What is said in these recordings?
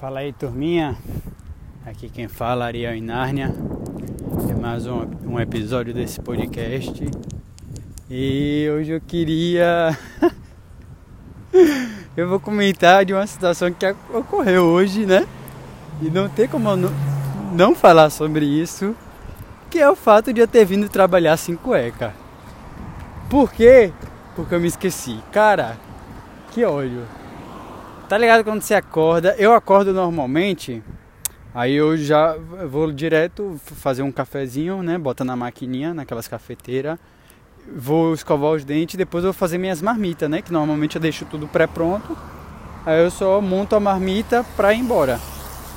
Fala aí, turminha. Aqui quem fala, Ariel em Nárnia. É mais um, um episódio desse podcast. E hoje eu queria. eu vou comentar de uma situação que ocorreu hoje, né? E não tem como não, não falar sobre isso. Que é o fato de eu ter vindo trabalhar sem cueca. Por quê? Porque eu me esqueci. Cara, que ódio. Tá ligado quando você acorda? Eu acordo normalmente, aí eu já vou direto fazer um cafezinho, né? Bota na maquininha, naquelas cafeteiras. Vou escovar os dentes, depois eu vou fazer minhas marmitas, né? Que normalmente eu deixo tudo pré-pronto. Aí eu só monto a marmita pra ir embora.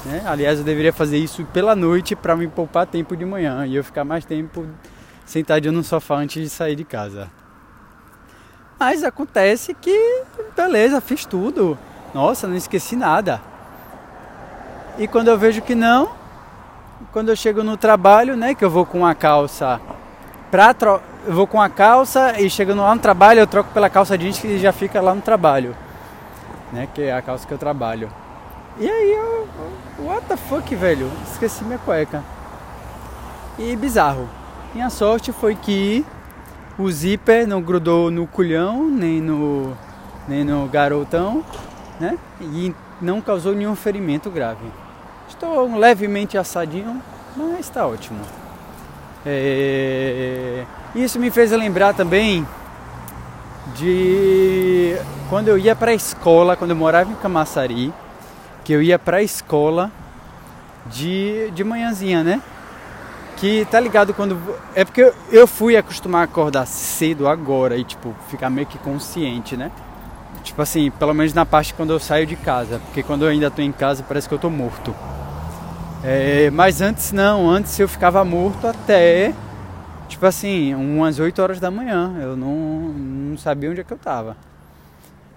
Né? Aliás, eu deveria fazer isso pela noite para me poupar tempo de manhã e eu ficar mais tempo sentadinho no sofá antes de sair de casa. Mas acontece que, beleza, fiz tudo. Nossa, não esqueci nada. E quando eu vejo que não, quando eu chego no trabalho, né, que eu vou com a calça pra tro... eu vou com a calça e chegando lá no trabalho, eu troco pela calça jeans que já fica lá no trabalho, né, que é a calça que eu trabalho. E aí eu, what the fuck, velho? Esqueci minha cueca. E bizarro. Minha sorte foi que o zíper não grudou no culhão, nem no nem no garotão né? E não causou nenhum ferimento grave. Estou levemente assadinho, mas está ótimo. É... Isso me fez lembrar também de quando eu ia para a escola, quando eu morava em Camaçari, que eu ia para a escola de, de manhãzinha, né? Que tá ligado quando. É porque eu fui acostumar a acordar cedo agora e, tipo, ficar meio que consciente, né? Tipo assim, pelo menos na parte quando eu saio de casa, porque quando eu ainda estou em casa parece que eu estou morto. É, mas antes não, antes eu ficava morto até, tipo assim, umas 8 horas da manhã. Eu não, não sabia onde é que eu estava.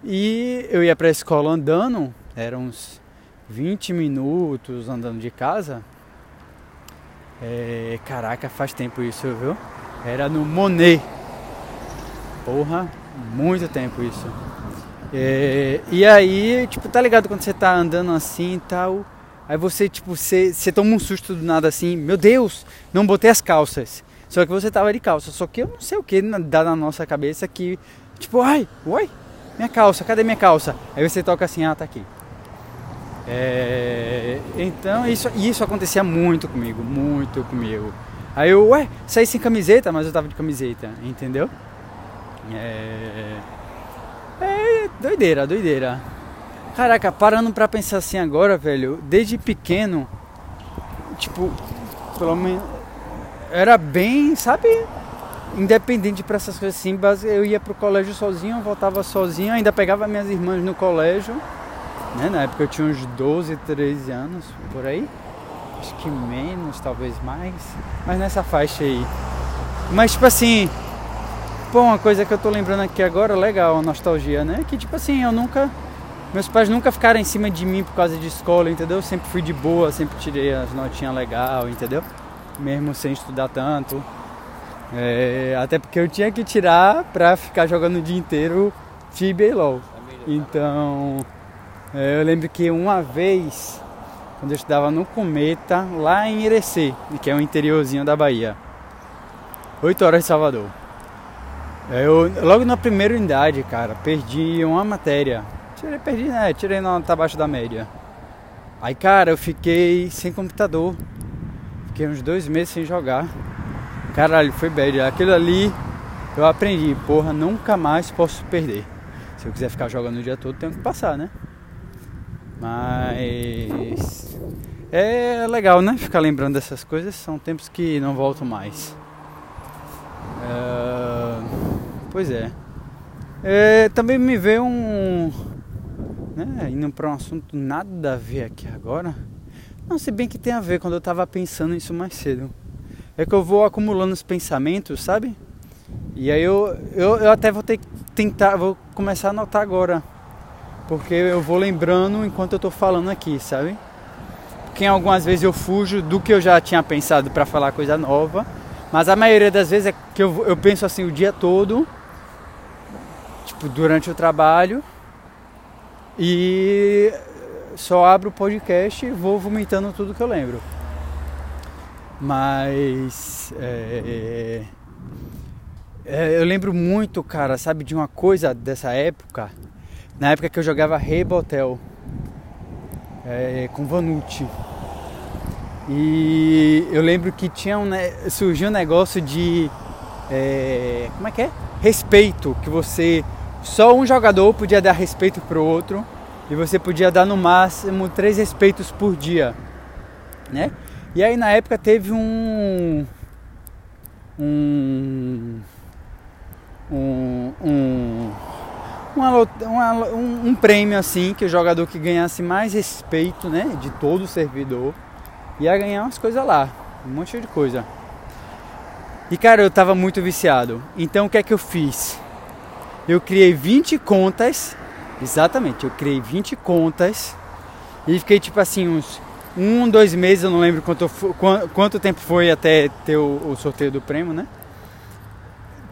E eu ia para a escola andando, eram uns 20 minutos andando de casa. É, caraca, faz tempo isso, viu? Era no Monet. Porra, muito tempo isso. É, e aí, tipo, tá ligado quando você tá andando assim e tal. Aí você, tipo, você, você toma um susto do nada assim, meu Deus, não botei as calças. Só que você tava de calça. Só que eu não sei o que dá na nossa cabeça que, tipo, ai, oi, minha calça, cadê minha calça? Aí você toca assim, ah, tá aqui. É, então isso, isso acontecia muito comigo, muito comigo. Aí eu, ué, saí sem camiseta, mas eu tava de camiseta, entendeu? É, é doideira, doideira. Caraca, parando pra pensar assim agora, velho, desde pequeno, tipo, pelo menos, era bem, sabe, independente pra essas coisas assim, eu ia pro colégio sozinho, voltava sozinho, ainda pegava minhas irmãs no colégio, né, na época eu tinha uns 12, 13 anos, por aí, acho que menos, talvez mais, mas nessa faixa aí. Mas tipo assim, Pô, uma coisa que eu tô lembrando aqui agora, legal, a nostalgia, né? Que tipo assim, eu nunca. Meus pais nunca ficaram em cima de mim por causa de escola, entendeu? Eu sempre fui de boa, sempre tirei as notinhas legal, entendeu? Mesmo sem estudar tanto. É, até porque eu tinha que tirar pra ficar jogando o dia inteiro Tibia e LOL. Então, é, eu lembro que uma vez, quando eu estudava no Cometa, lá em Irecê, que é o interiorzinho da Bahia, 8 horas de Salvador. É, eu, logo na primeira unidade, cara, perdi uma matéria. Tirei, perdi, né? Tirei nota abaixo da média. Aí, cara, eu fiquei sem computador. Fiquei uns dois meses sem jogar. Caralho, foi bad. Aquilo ali eu aprendi, porra, nunca mais posso perder. Se eu quiser ficar jogando o dia todo, tenho que passar, né? Mas é legal, né? Ficar lembrando dessas coisas. São tempos que não voltam mais. Pois é. é também me veio um. Né, indo para um assunto nada a ver aqui agora. Não, se bem que tem a ver quando eu estava pensando nisso mais cedo. É que eu vou acumulando os pensamentos, sabe? E aí eu, eu, eu até vou ter que tentar, vou começar a anotar agora. Porque eu vou lembrando enquanto eu tô falando aqui, sabe? Porque algumas vezes eu fujo do que eu já tinha pensado para falar coisa nova. Mas a maioria das vezes é que eu, eu penso assim o dia todo tipo, durante o trabalho. E só abro o podcast e vou vomitando tudo que eu lembro. Mas é, é, eu lembro muito, cara, sabe, de uma coisa dessa época. Na época que eu jogava Rebotel é, com Vanucci. E eu lembro que tinha um, surgiu um negócio de. É, como é que é? Respeito, que você. Só um jogador podia dar respeito pro outro e você podia dar no máximo três respeitos por dia, né? E aí na época teve um um um, um, uma, uma, um, um prêmio assim que o jogador que ganhasse mais respeito, né, de todo o servidor ia ganhar umas coisas lá, um monte de coisa. E cara, eu tava muito viciado. Então o que é que eu fiz? Eu criei 20 contas Exatamente, eu criei 20 contas e fiquei tipo assim uns um, dois meses, eu não lembro quanto, quanto tempo foi até ter o, o sorteio do prêmio, né?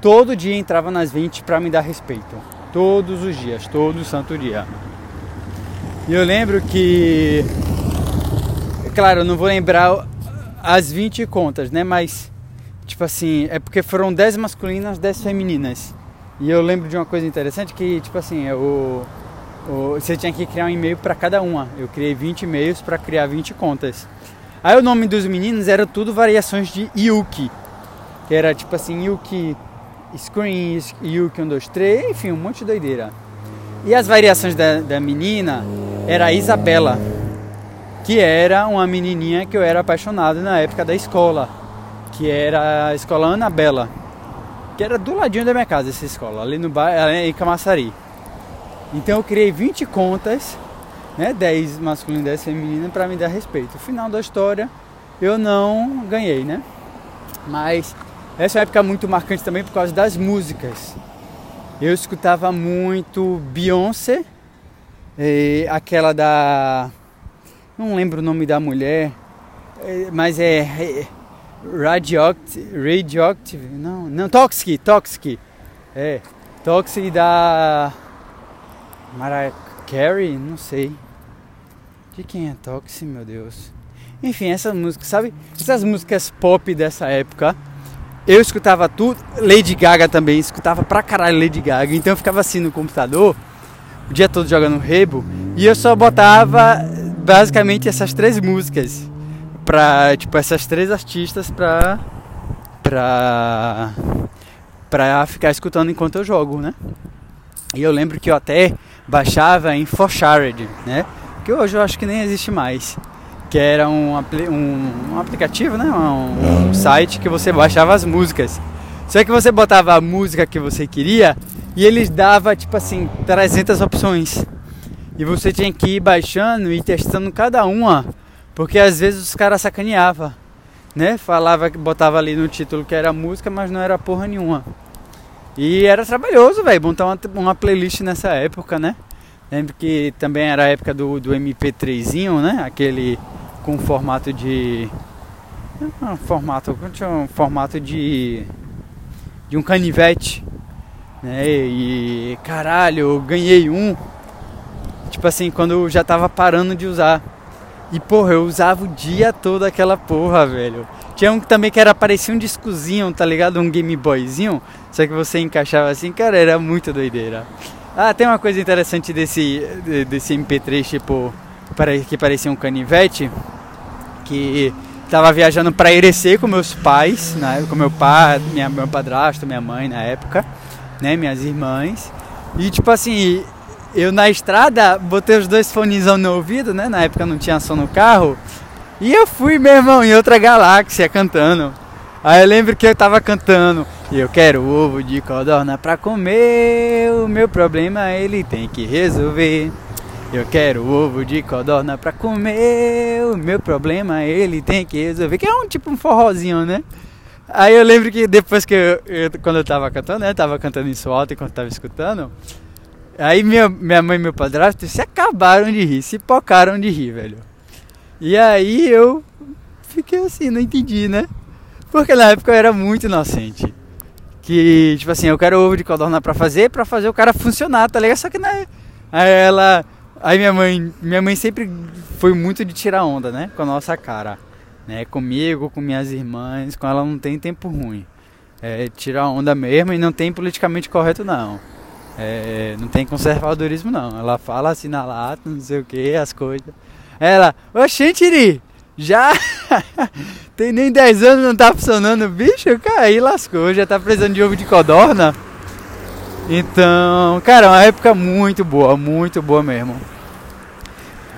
Todo dia entrava nas 20 para me dar respeito. Todos os dias, todo santo dia. E eu lembro que. Claro, eu não vou lembrar as 20 contas, né? Mas, tipo assim, é porque foram 10 masculinas, 10 femininas. E eu lembro de uma coisa interessante que, tipo assim, o você tinha que criar um e-mail para cada uma. Eu criei 20 e-mails para criar 20 contas. Aí o nome dos meninos era tudo variações de Yuki. Que era tipo assim, Yuki Screen, Yuki 123, enfim, um monte de doideira. E as variações da, da menina era a Isabela, que era uma menininha que eu era apaixonado na época da escola, que era a escola Anabela que era do ladinho da minha casa essa escola, ali no bairro, em Camaçari. Então eu criei 20 contas, né, 10 masculino e 10 feminino para me dar respeito. Final da história eu não ganhei, né? Mas essa é uma época muito marcante também por causa das músicas. Eu escutava muito Beyoncé, aquela da não lembro o nome da mulher, mas é Radioactive, Radioactive, não, não, Toxic, Toxic, é, Toxic da Mariah Carey, não sei, de quem é Toxic, meu Deus, enfim, essas músicas, sabe, essas músicas pop dessa época, eu escutava tudo, Lady Gaga também, escutava pra caralho Lady Gaga, então eu ficava assim no computador, o dia todo jogando rebo, e eu só botava basicamente essas três músicas, pra, tipo, essas três artistas pra, pra, pra ficar escutando enquanto eu jogo, né? E eu lembro que eu até baixava em Forshared, né? Que hoje eu acho que nem existe mais. Que era um, um, um aplicativo, né? Um, um site que você baixava as músicas. Só que você botava a música que você queria e eles dava tipo assim 300 opções. E você tinha que ir baixando e testando cada uma porque às vezes os caras sacaneavam, né? Falava que botava ali no título que era música, mas não era porra nenhuma. E era trabalhoso, velho, montar uma, uma, playlist nessa época, né? Lembro que também era a época do, do MP3zinho, né? Aquele com formato de. Um formato. Um formato de. De um canivete. Né? E caralho, eu ganhei um. Tipo assim, quando eu já tava parando de usar. E porra, eu usava o dia todo aquela porra, velho. Tinha um também que era parecia um discozinho, tá ligado? Um Game Boyzinho. Só que você encaixava assim, cara, era muito doideira. Ah, tem uma coisa interessante desse, desse MP3, tipo, que parecia um canivete. Que tava viajando para Irecê com meus pais, né? com meu pai, minha, meu padrasto, minha mãe na época, né? Minhas irmãs. E tipo assim, eu na estrada botei os dois fones no ouvido, né? Na época não tinha som no carro. E eu fui, meu irmão, em outra galáxia cantando. Aí eu lembro que eu tava cantando. E eu quero ovo de codorna pra comer. O meu problema ele tem que resolver. Eu quero ovo de codorna pra comer. O meu problema ele tem que resolver. Que é um tipo um forrozinho, né? Aí eu lembro que depois que eu, eu quando eu tava cantando, né? Tava cantando isso alto enquanto tava escutando. Aí minha, minha mãe e meu padrasto se acabaram de rir, se pocaram de rir, velho. E aí eu fiquei assim, não entendi, né? Porque na época eu era muito inocente. Que, tipo assim, eu quero ovo de codorna pra fazer, pra fazer o cara funcionar, tá ligado? Só que né, aí ela, Aí minha mãe, minha mãe sempre foi muito de tirar onda, né? Com a nossa cara. Né? Comigo, com minhas irmãs, com ela não tem tempo ruim. É tirar onda mesmo e não tem politicamente correto não. É, não tem conservadorismo não. Ela fala assim na lata, não sei o que, as coisas. Ela, oxente, Iri, já tem nem 10 anos não tá funcionando, bicho, cara, aí lascou, já tá precisando de ovo de codorna. Então, cara, é uma época muito boa, muito boa mesmo.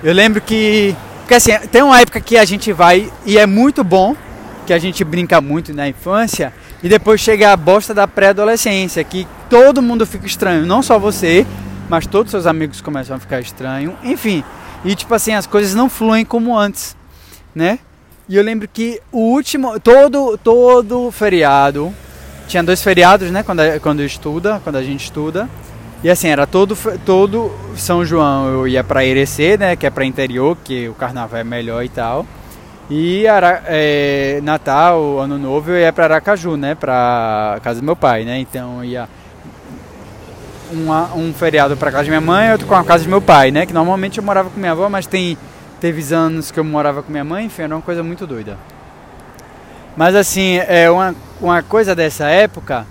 Eu lembro que. Porque assim, tem uma época que a gente vai e é muito bom, que a gente brinca muito na infância, e depois chega a bosta da pré-adolescência, que todo mundo fica estranho, não só você, mas todos seus amigos começam a ficar estranho, enfim. E tipo assim, as coisas não fluem como antes, né? E eu lembro que o último, todo todo feriado, tinha dois feriados, né, quando quando estuda, quando a gente estuda. E assim, era todo, todo São João eu ia para Irecê, né? Que é para interior, que o carnaval é melhor e tal. E Ara, é, Natal, Ano Novo eu ia para Aracaju, né? Para casa do meu pai, né? Então ia uma, um feriado para casa de minha mãe, outro com a casa de meu pai, né? Que normalmente eu morava com minha avó, mas tem teve anos que eu morava com minha mãe, enfim, era uma coisa muito doida. Mas assim, é uma, uma coisa dessa época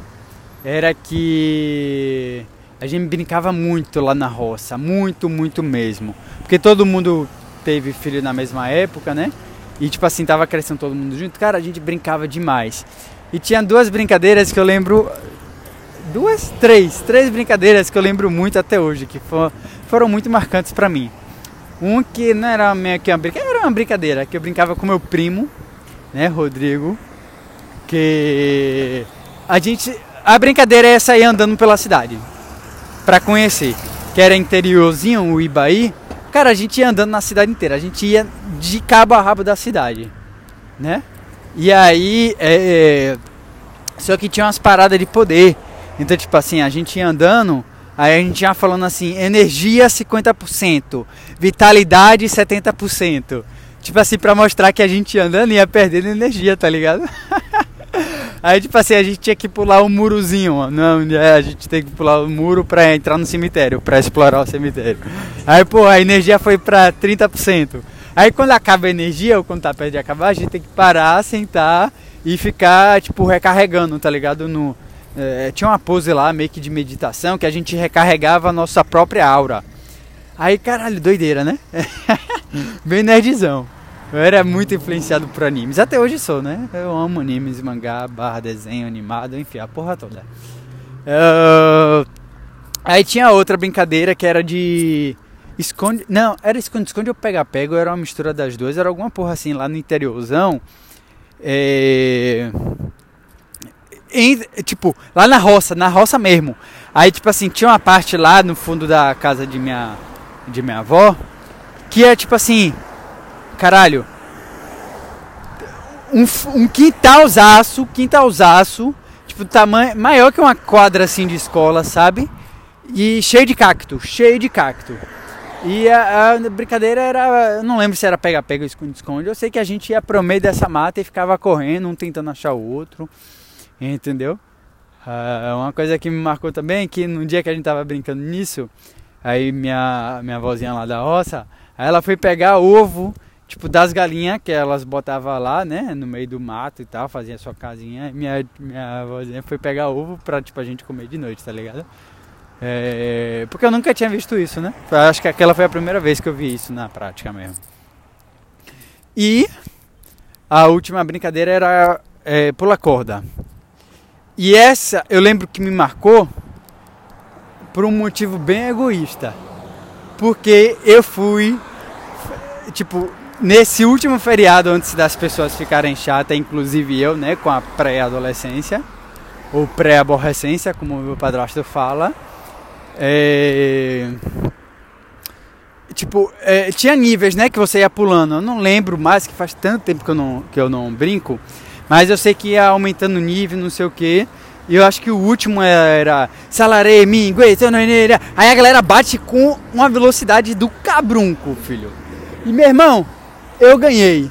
era que a gente brincava muito lá na roça, muito, muito mesmo. Porque todo mundo teve filho na mesma época, né? E tipo assim, tava crescendo todo mundo junto. Cara, a gente brincava demais. E tinha duas brincadeiras que eu lembro. Duas, três, três brincadeiras que eu lembro muito até hoje, que for, foram muito marcantes para mim. Um que não era meio que uma brincadeira, era uma brincadeira, que eu brincava com meu primo, né, Rodrigo, que a gente. A brincadeira é sair andando pela cidade para conhecer, que era interiorzinho, o Ibaí, cara, a gente ia andando na cidade inteira, a gente ia de cabo a rabo da cidade, né? E aí, é, é só que tinha umas paradas de poder, então tipo assim, a gente ia andando, aí a gente ia falando assim, energia 50%, vitalidade 70%, tipo assim, pra mostrar que a gente ia andando ia perdendo energia, tá ligado? Aí, tipo assim, a gente tinha que pular um murozinho, não, a gente tem que pular o um muro pra entrar no cemitério, pra explorar o cemitério. Aí, pô, a energia foi pra 30%. Aí, quando acaba a energia, ou quando tá perto de acabar, a gente tem que parar, sentar e ficar, tipo, recarregando, tá ligado? No, é, tinha uma pose lá, meio que de meditação, que a gente recarregava a nossa própria aura. Aí, caralho, doideira, né? Bem nerdzão. Eu era muito influenciado por animes. Até hoje sou, né? Eu amo animes, mangá, barra, desenho, animado, enfim, a porra toda. Uh... Aí tinha outra brincadeira que era de. Esconde. Não, era esconde, esconde ou pega pego, era uma mistura das duas, era alguma porra assim lá no interiorzão. É... Em, tipo, lá na roça, na roça mesmo. Aí, tipo assim, tinha uma parte lá no fundo da casa de minha, de minha avó que é tipo assim, caralho, um, um quintalzaço, quintalzaço, tipo, tamanho, maior que uma quadra assim de escola, sabe? E cheio de cacto, cheio de cacto. E a, a brincadeira era, eu não lembro se era pega-pega ou esconde-esconde, eu sei que a gente ia pro meio dessa mata e ficava correndo, um tentando achar o outro, entendeu? Uh, uma coisa que me marcou também, é que no dia que a gente tava brincando nisso, aí minha, minha vozinha lá da roça, ela foi pegar ovo tipo das galinhas que elas botavam lá, né, no meio do mato e tal, fazia sua casinha. Minha minha avózinha foi pegar ovo pra tipo a gente comer de noite, tá ligado? É, porque eu nunca tinha visto isso, né? Acho que aquela foi a primeira vez que eu vi isso na prática mesmo. E a última brincadeira era é, pular corda. E essa eu lembro que me marcou por um motivo bem egoísta. Porque eu fui, tipo, nesse último feriado, antes das pessoas ficarem chatas, inclusive eu, né, com a pré-adolescência, ou pré-aborrecência, como meu padrasto fala, é... tipo, é, tinha níveis, né, que você ia pulando. Eu não lembro mais, que faz tanto tempo que eu não, que eu não brinco, mas eu sei que ia aumentando o nível, não sei o que. E eu acho que o último era Salaré, Mingue, Aí a galera bate com uma velocidade do cabrunco, filho. E meu irmão, eu ganhei.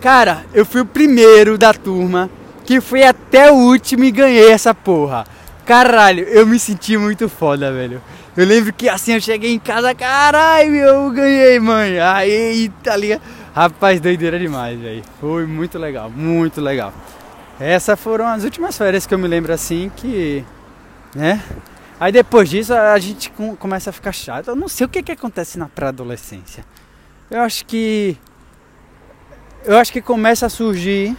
Cara, eu fui o primeiro da turma que fui até o último e ganhei essa porra. Caralho, eu me senti muito foda, velho. Eu lembro que assim eu cheguei em casa, caralho, eu ganhei, mãe. Aí, tá ligado? Rapaz, doideira demais, velho. Foi muito legal, muito legal. Essas foram as últimas férias que eu me lembro assim que, né? Aí depois disso a gente começa a ficar chato. Eu não sei o que que acontece na pré-adolescência. Eu acho que eu acho que começa a surgir,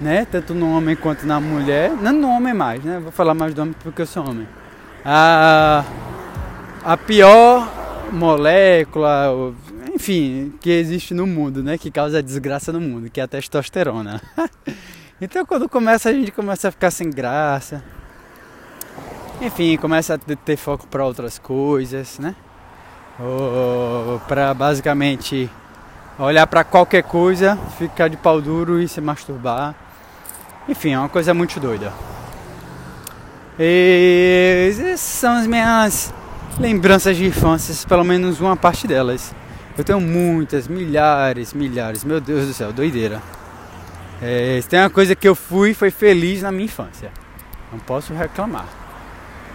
né, tanto no homem quanto na mulher, não no homem mais, né? Vou falar mais do homem porque eu sou homem. A a pior molécula, enfim, que existe no mundo, né, que causa desgraça no mundo, que é a testosterona. então quando começa a gente começa a ficar sem graça. Enfim, começa a ter foco para outras coisas, né? Ou para basicamente olhar para qualquer coisa, ficar de pau duro e se masturbar. Enfim, é uma coisa muito doida. E essas são as minhas lembranças de infância, pelo menos uma parte delas. Eu tenho muitas, milhares, milhares, meu Deus do céu, doideira. É, tem uma coisa que eu fui, foi feliz na minha infância. Não posso reclamar.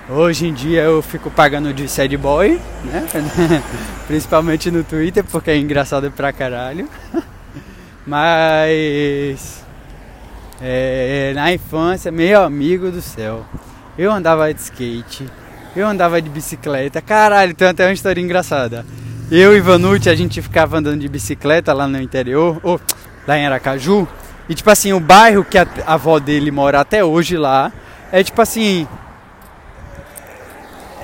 Hoje em dia eu fico pagando de sad boy, né? Principalmente no Twitter, porque é engraçado pra caralho. Mas é, na infância, meu amigo do céu, eu andava de skate, eu andava de bicicleta, caralho, tem até uma história engraçada. Eu e Vanucci, a gente ficava andando de bicicleta lá no interior, ou lá em Aracaju, e tipo assim, o bairro que a, a avó dele mora até hoje lá, é tipo assim,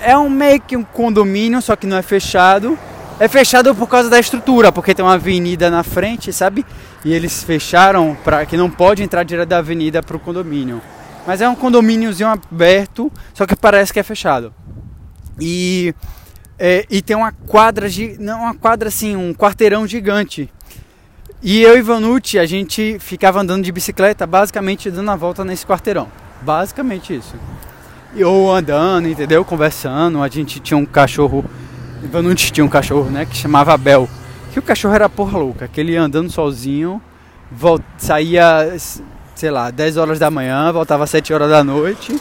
é um meio que um condomínio, só que não é fechado. É fechado por causa da estrutura, porque tem uma avenida na frente, sabe? E eles fecharam para que não pode entrar direto da avenida para o condomínio. Mas é um condomíniozinho aberto, só que parece que é fechado. E é, e tem uma quadra, não uma quadra assim, um quarteirão gigante. E eu e Vanucci, a gente ficava andando de bicicleta, basicamente dando a volta nesse quarteirão. Basicamente isso ou andando, entendeu? Conversando. A gente tinha um cachorro, não tinha um cachorro, né? Que chamava Bel. Que o cachorro era porra louca, que ele andando sozinho, volt, saía, sei lá, 10 horas da manhã, voltava às 7 horas da noite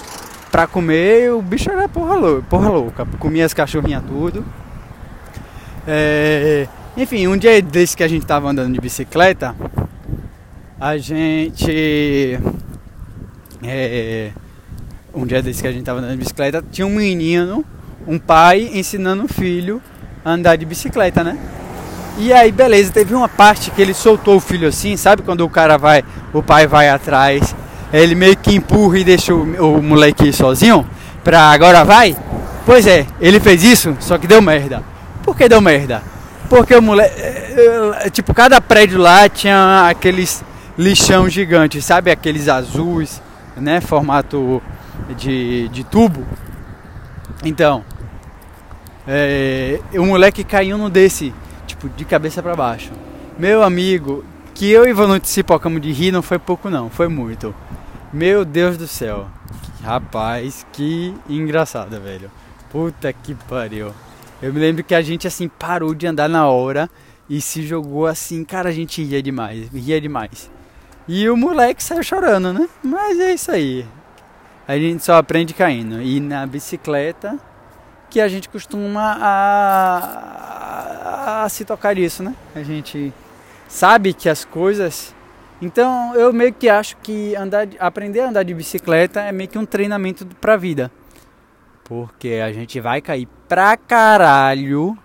pra comer. o bicho era porra louca, porra louca. Comia as cachorrinhas tudo. É, enfim, um dia desse que a gente tava andando de bicicleta, a gente. É, um dia desse que a gente tava andando de bicicleta, tinha um menino, um pai ensinando o filho a andar de bicicleta, né? E aí, beleza, teve uma parte que ele soltou o filho assim, sabe quando o cara vai, o pai vai atrás, ele meio que empurra e deixa o, o moleque sozinho, pra agora vai? Pois é, ele fez isso, só que deu merda. Por que deu merda? Porque o moleque, eh, tipo, cada prédio lá tinha aqueles lixão gigantes, sabe? Aqueles azuis, né? Formato de, de tubo. Então, é, o moleque caiu no desse, tipo, de cabeça para baixo. Meu amigo, que eu e Vanucci se de rir não foi pouco não, foi muito. Meu Deus do céu. Rapaz, que engraçado, velho. Puta que pariu. Eu me lembro que a gente assim parou de andar na hora e se jogou assim, cara, a gente ria demais, ria demais. E o moleque saiu chorando, né? Mas é isso aí a gente só aprende caindo. E na bicicleta que a gente costuma a, a, a, se tocar isso, né? A gente sabe que as coisas. Então eu meio que acho que andar, aprender a andar de bicicleta é meio que um treinamento pra vida. Porque a gente vai cair pra caralho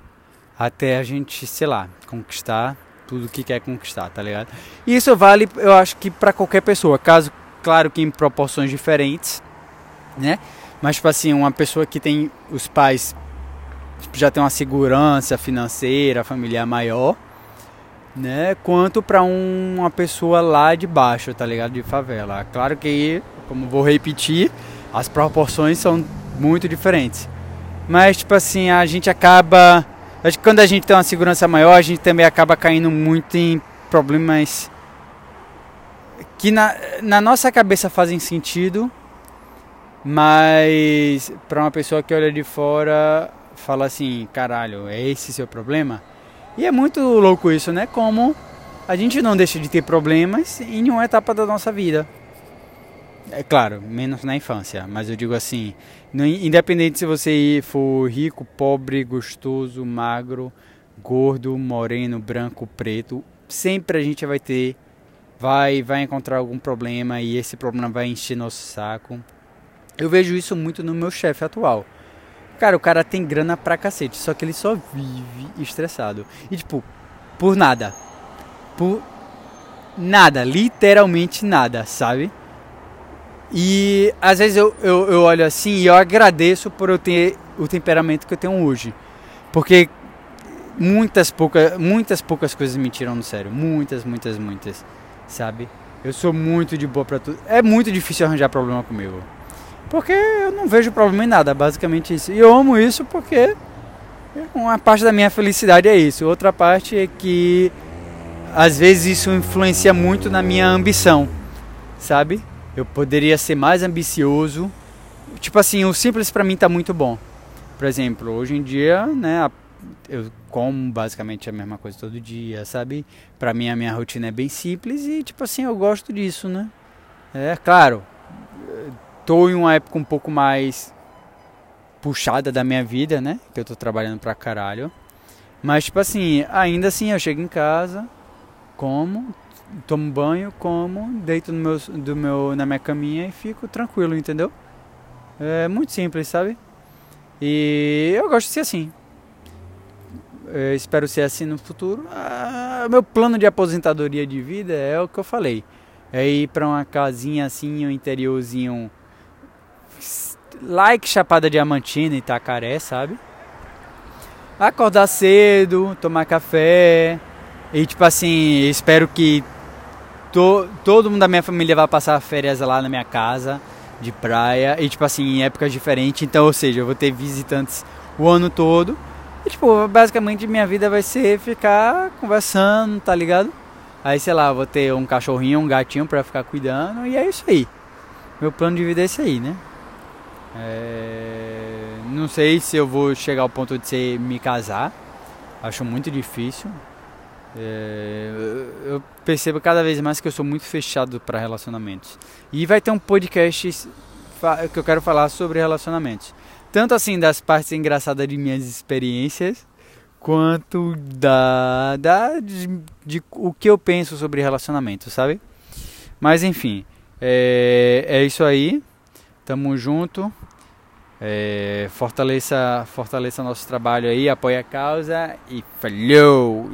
até a gente, sei lá, conquistar tudo que quer conquistar, tá ligado? E isso vale, eu acho que para qualquer pessoa, caso, claro que em proporções diferentes, né? Mas, tipo assim, uma pessoa que tem os pais tipo, já tem uma segurança financeira, familiar maior, né? Quanto para um, uma pessoa lá de baixo, tá ligado? De favela. Claro que, como vou repetir, as proporções são muito diferentes. Mas, tipo assim, a gente acaba. Acho que quando a gente tem uma segurança maior, a gente também acaba caindo muito em problemas que na, na nossa cabeça fazem sentido, mas para uma pessoa que olha de fora, fala assim: caralho, é esse seu problema? E é muito louco isso, né? Como a gente não deixa de ter problemas em nenhuma etapa da nossa vida. É claro, menos na infância, mas eu digo assim, independente se você for rico, pobre, gostoso, magro, gordo, moreno, branco, preto, sempre a gente vai ter, vai, vai encontrar algum problema e esse problema vai encher nosso saco. Eu vejo isso muito no meu chefe atual. Cara, o cara tem grana pra cacete, só que ele só vive estressado. E tipo, por nada. Por nada, literalmente nada, sabe? E às vezes eu, eu, eu olho assim e eu agradeço por eu ter o temperamento que eu tenho hoje. Porque muitas poucas, muitas poucas coisas me tiram do sério. Muitas, muitas, muitas. Sabe? Eu sou muito de boa pra tudo. É muito difícil arranjar problema comigo. Porque eu não vejo problema em nada, basicamente isso. E eu amo isso porque uma parte da minha felicidade é isso. Outra parte é que às vezes isso influencia muito na minha ambição, sabe? Eu poderia ser mais ambicioso. Tipo assim, o simples para mim tá muito bom. Por exemplo, hoje em dia, né, eu como basicamente a mesma coisa todo dia, sabe? Para mim a minha rotina é bem simples e tipo assim, eu gosto disso, né? É claro, tô em uma época um pouco mais puxada da minha vida, né? Que eu tô trabalhando pra caralho. Mas tipo assim, ainda assim eu chego em casa, como, tomo banho, como, deito no meu, do meu, na minha caminha e fico tranquilo, entendeu? É muito simples, sabe? E eu gosto de ser assim. Eu espero ser assim no futuro. Ah, meu plano de aposentadoria de vida é o que eu falei. É ir para uma casinha assim, um interiorzinho like Chapada Diamantina e Itacaré, sabe? Acordar cedo, tomar café. E tipo assim, espero que to, todo mundo da minha família vai passar férias lá na minha casa de praia e tipo assim, em épocas diferentes, então, ou seja, eu vou ter visitantes o ano todo. E tipo, basicamente minha vida vai ser ficar conversando, tá ligado? Aí, sei lá, vou ter um cachorrinho, um gatinho para ficar cuidando e é isso aí. Meu plano de vida é esse aí, né? É... Não sei se eu vou chegar ao ponto de ser, me casar. Acho muito difícil. É, eu percebo cada vez mais que eu sou muito fechado para relacionamentos. E vai ter um podcast que eu quero falar sobre relacionamentos. Tanto assim das partes engraçadas de minhas experiências, quanto da, da de, de o que eu penso sobre relacionamentos, sabe? Mas enfim, é, é isso aí. Tamo junto. É, fortaleça, fortaleça nosso trabalho aí, apoie a causa e falhou!